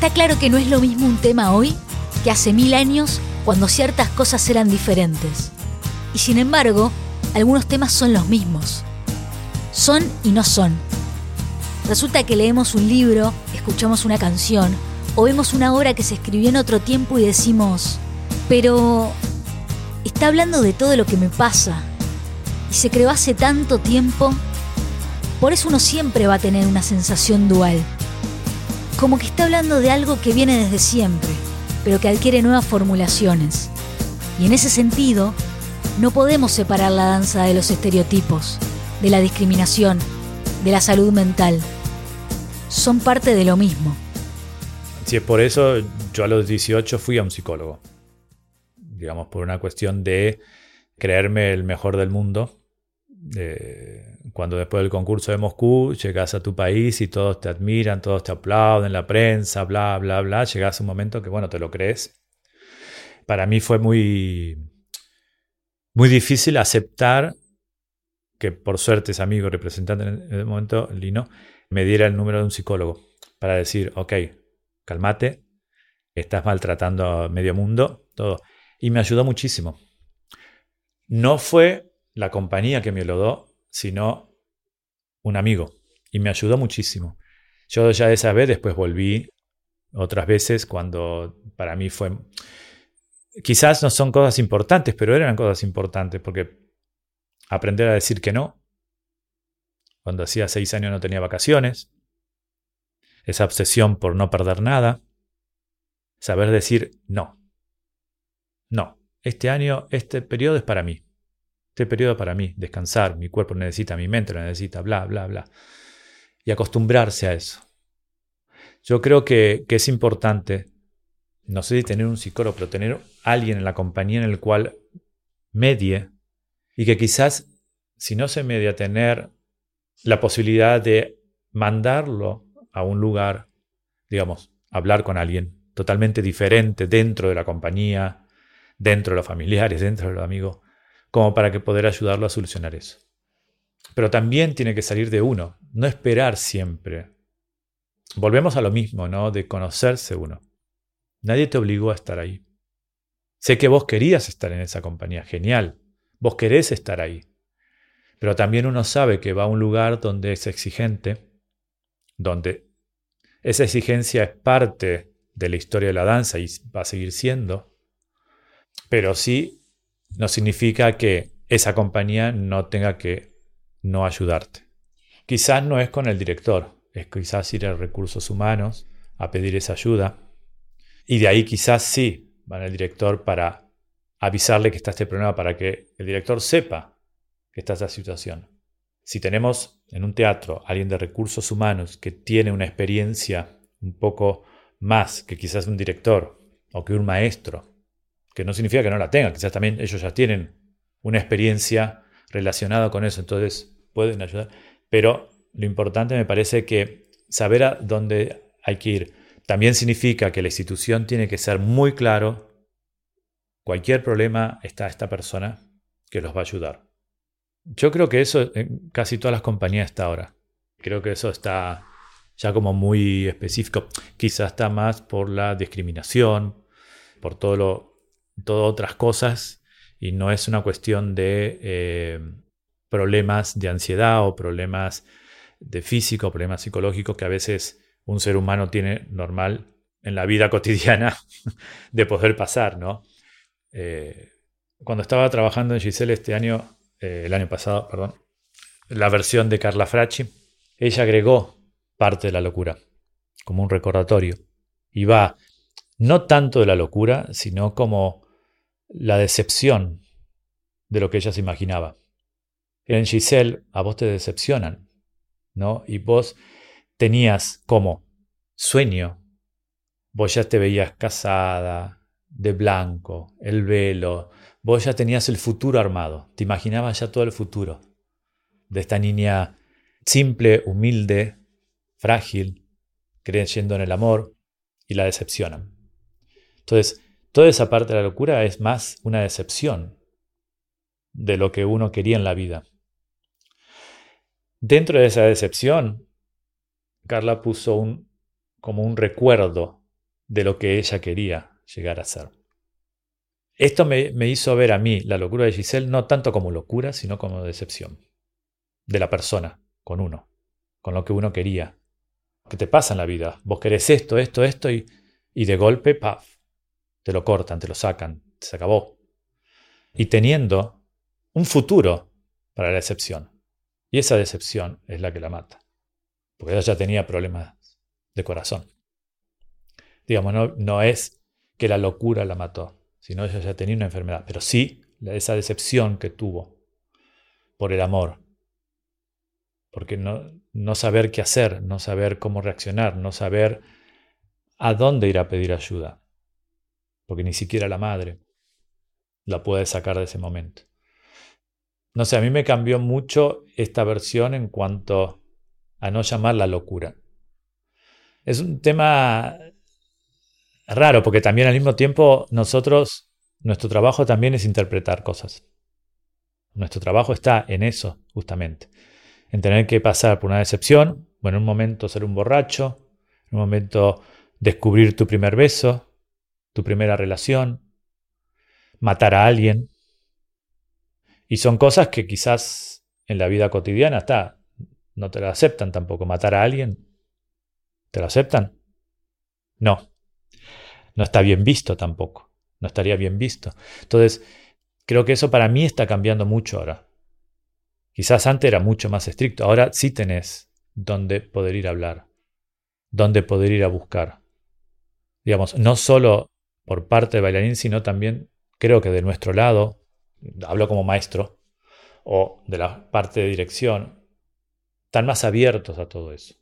Está claro que no es lo mismo un tema hoy que hace mil años cuando ciertas cosas eran diferentes. Y sin embargo, algunos temas son los mismos. Son y no son. Resulta que leemos un libro, escuchamos una canción o vemos una obra que se escribió en otro tiempo y decimos, pero está hablando de todo lo que me pasa y se creó hace tanto tiempo. Por eso uno siempre va a tener una sensación dual. Como que está hablando de algo que viene desde siempre, pero que adquiere nuevas formulaciones. Y en ese sentido, no podemos separar la danza de los estereotipos, de la discriminación, de la salud mental. Son parte de lo mismo. Si es por eso, yo a los 18 fui a un psicólogo. Digamos, por una cuestión de creerme el mejor del mundo. Cuando después del concurso de Moscú llegas a tu país y todos te admiran, todos te aplauden, la prensa, bla, bla, bla, llegas a un momento que, bueno, te lo crees. Para mí fue muy muy difícil aceptar que por suerte ese amigo representante en el momento, Lino, me diera el número de un psicólogo para decir, ok, cálmate, estás maltratando a medio mundo, todo. Y me ayudó muchísimo. No fue la compañía que me lo dio, sino un amigo. Y me ayudó muchísimo. Yo ya esa vez después volví otras veces cuando para mí fue quizás no son cosas importantes, pero eran cosas importantes porque aprender a decir que no. Cuando hacía seis años no tenía vacaciones. Esa obsesión por no perder nada. Saber decir no. No. Este año, este periodo es para mí. Este periodo para mí. Descansar. Mi cuerpo necesita, mi mente lo necesita, bla, bla, bla. Y acostumbrarse a eso. Yo creo que, que es importante no sé si tener un psicólogo, pero tener alguien en la compañía en el cual medie y que quizás, si no se media, tener la posibilidad de mandarlo a un lugar, digamos, hablar con alguien totalmente diferente dentro de la compañía, dentro de los familiares, dentro de los amigos, como para que poder ayudarlo a solucionar eso. Pero también tiene que salir de uno, no esperar siempre. Volvemos a lo mismo, ¿no? De conocerse uno. Nadie te obligó a estar ahí. Sé que vos querías estar en esa compañía, genial. Vos querés estar ahí. Pero también uno sabe que va a un lugar donde es exigente, donde esa exigencia es parte de la historia de la danza y va a seguir siendo. Pero sí no significa que esa compañía no tenga que no ayudarte. Quizás no es con el director, es quizás ir a recursos humanos a pedir esa ayuda y de ahí quizás sí van el director para avisarle que está este problema, para que el director sepa que está esta situación. Si tenemos en un teatro alguien de recursos humanos que tiene una experiencia un poco más que quizás un director o que un maestro, que no significa que no la tenga, quizás también ellos ya tienen una experiencia relacionada con eso, entonces pueden ayudar. Pero lo importante me parece que saber a dónde hay que ir. También significa que la institución tiene que ser muy claro, cualquier problema está esta persona que los va a ayudar. Yo creo que eso en casi todas las compañías está ahora. Creo que eso está ya como muy específico. Quizás está más por la discriminación, por todo lo, todas otras cosas, y no es una cuestión de eh, problemas de ansiedad o problemas de físico, problemas psicológicos que a veces un ser humano tiene normal en la vida cotidiana de poder pasar, ¿no? Eh, cuando estaba trabajando en Giselle este año, eh, el año pasado, perdón, la versión de Carla Fracci, ella agregó parte de la locura, como un recordatorio. Y va no tanto de la locura, sino como la decepción de lo que ella se imaginaba. En Giselle a vos te decepcionan, ¿no? Y vos tenías como sueño. Vos ya te veías casada, de blanco, el velo, vos ya tenías el futuro armado, te imaginabas ya todo el futuro de esta niña simple, humilde, frágil, creyendo en el amor y la decepcionan. Entonces, toda esa parte de la locura es más una decepción de lo que uno quería en la vida. Dentro de esa decepción Carla puso un, como un recuerdo de lo que ella quería llegar a ser. Esto me, hizo ver a mí la locura de Giselle no tanto como locura, sino como decepción de la persona, con uno, con lo que uno quería. ¿Qué te pasa en la vida? Vos querés esto, esto, esto y, y de golpe, paf, te lo cortan, te lo sacan, se acabó. Y teniendo un futuro para la decepción. Y esa decepción es la que la mata. Porque ella ya tenía problemas de corazón. Digamos, no, no es que la locura la mató, sino ella ya tenía una enfermedad. Pero sí esa decepción que tuvo por el amor. Porque no, no saber qué hacer, no saber cómo reaccionar, no saber a dónde ir a pedir ayuda. Porque ni siquiera la madre la puede sacar de ese momento. No sé, a mí me cambió mucho esta versión en cuanto a no llamar la locura. Es un tema raro porque también al mismo tiempo nosotros, nuestro trabajo también es interpretar cosas. Nuestro trabajo está en eso, justamente. En tener que pasar por una decepción, bueno, en un momento ser un borracho, en un momento descubrir tu primer beso, tu primera relación, matar a alguien. Y son cosas que quizás en la vida cotidiana está, no te lo aceptan tampoco. Matar a alguien, ¿te lo aceptan? No. No está bien visto tampoco. No estaría bien visto. Entonces, creo que eso para mí está cambiando mucho ahora. Quizás antes era mucho más estricto. Ahora sí tenés dónde poder ir a hablar, dónde poder ir a buscar. Digamos, no solo por parte de bailarín, sino también creo que de nuestro lado, hablo como maestro, o de la parte de dirección, están más abiertos a todo eso.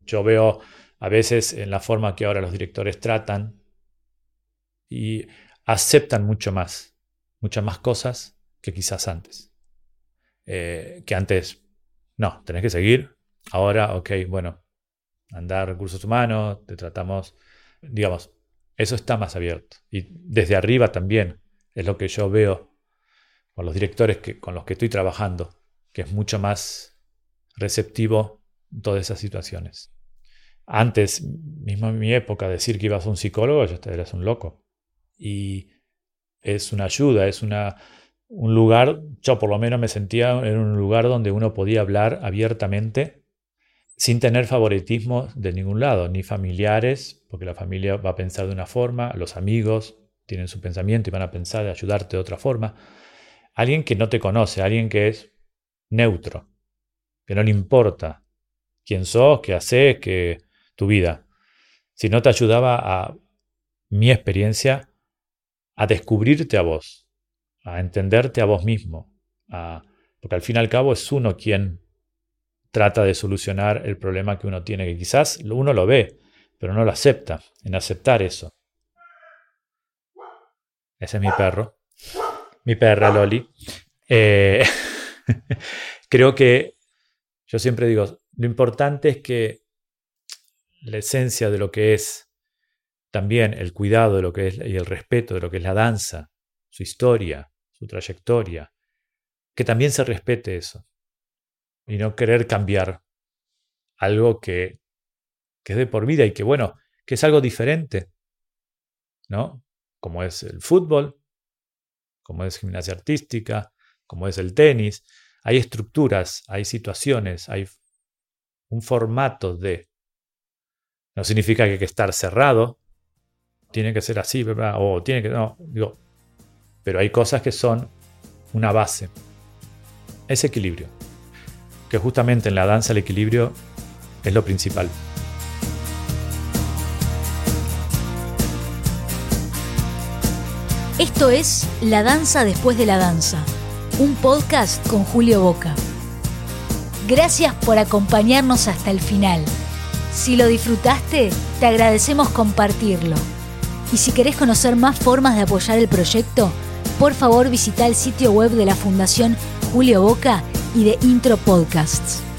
Yo veo a veces en la forma que ahora los directores tratan y aceptan mucho más, muchas más cosas que quizás antes. Eh, que antes, no, tenés que seguir. Ahora, ok, bueno, andar recursos humanos, te tratamos, digamos, eso está más abierto. Y desde arriba también es lo que yo veo con los directores que, con los que estoy trabajando, que es mucho más receptivo en todas esas situaciones. Antes, mismo en mi época, decir que ibas a un psicólogo, ya eras un loco. Y es una ayuda, es una, un lugar, yo por lo menos me sentía en un lugar donde uno podía hablar abiertamente sin tener favoritismo de ningún lado, ni familiares, porque la familia va a pensar de una forma, los amigos tienen su pensamiento y van a pensar de ayudarte de otra forma. Alguien que no te conoce, alguien que es neutro, que no le importa quién sos, qué haces, que tu vida. Si no te ayudaba a mi experiencia a descubrirte a vos, a entenderte a vos mismo, porque al fin y al cabo es uno quien trata de solucionar el problema que uno tiene, que quizás uno lo ve, pero no lo acepta, en aceptar eso. Ese es mi perro, mi perra Loli. Eh, creo que yo siempre digo, lo importante es que la esencia de lo que es también el cuidado de lo que es y el respeto de lo que es la danza, su historia, su trayectoria, que también se respete eso y no querer cambiar algo que, que es de por vida y que, bueno, que es algo diferente, ¿no? Como es el fútbol, como es gimnasia artística, como es el tenis. Hay estructuras, hay situaciones, hay un formato de... No significa que hay que estar cerrado, tiene que ser así, ¿verdad? O tiene que... No, digo, pero hay cosas que son una base. Ese equilibrio que justamente en la danza el equilibrio es lo principal. Esto es La Danza después de la Danza, un podcast con Julio Boca. Gracias por acompañarnos hasta el final. Si lo disfrutaste, te agradecemos compartirlo. Y si querés conocer más formas de apoyar el proyecto, por favor visita el sitio web de la Fundación Julio Boca y de Intro Podcasts.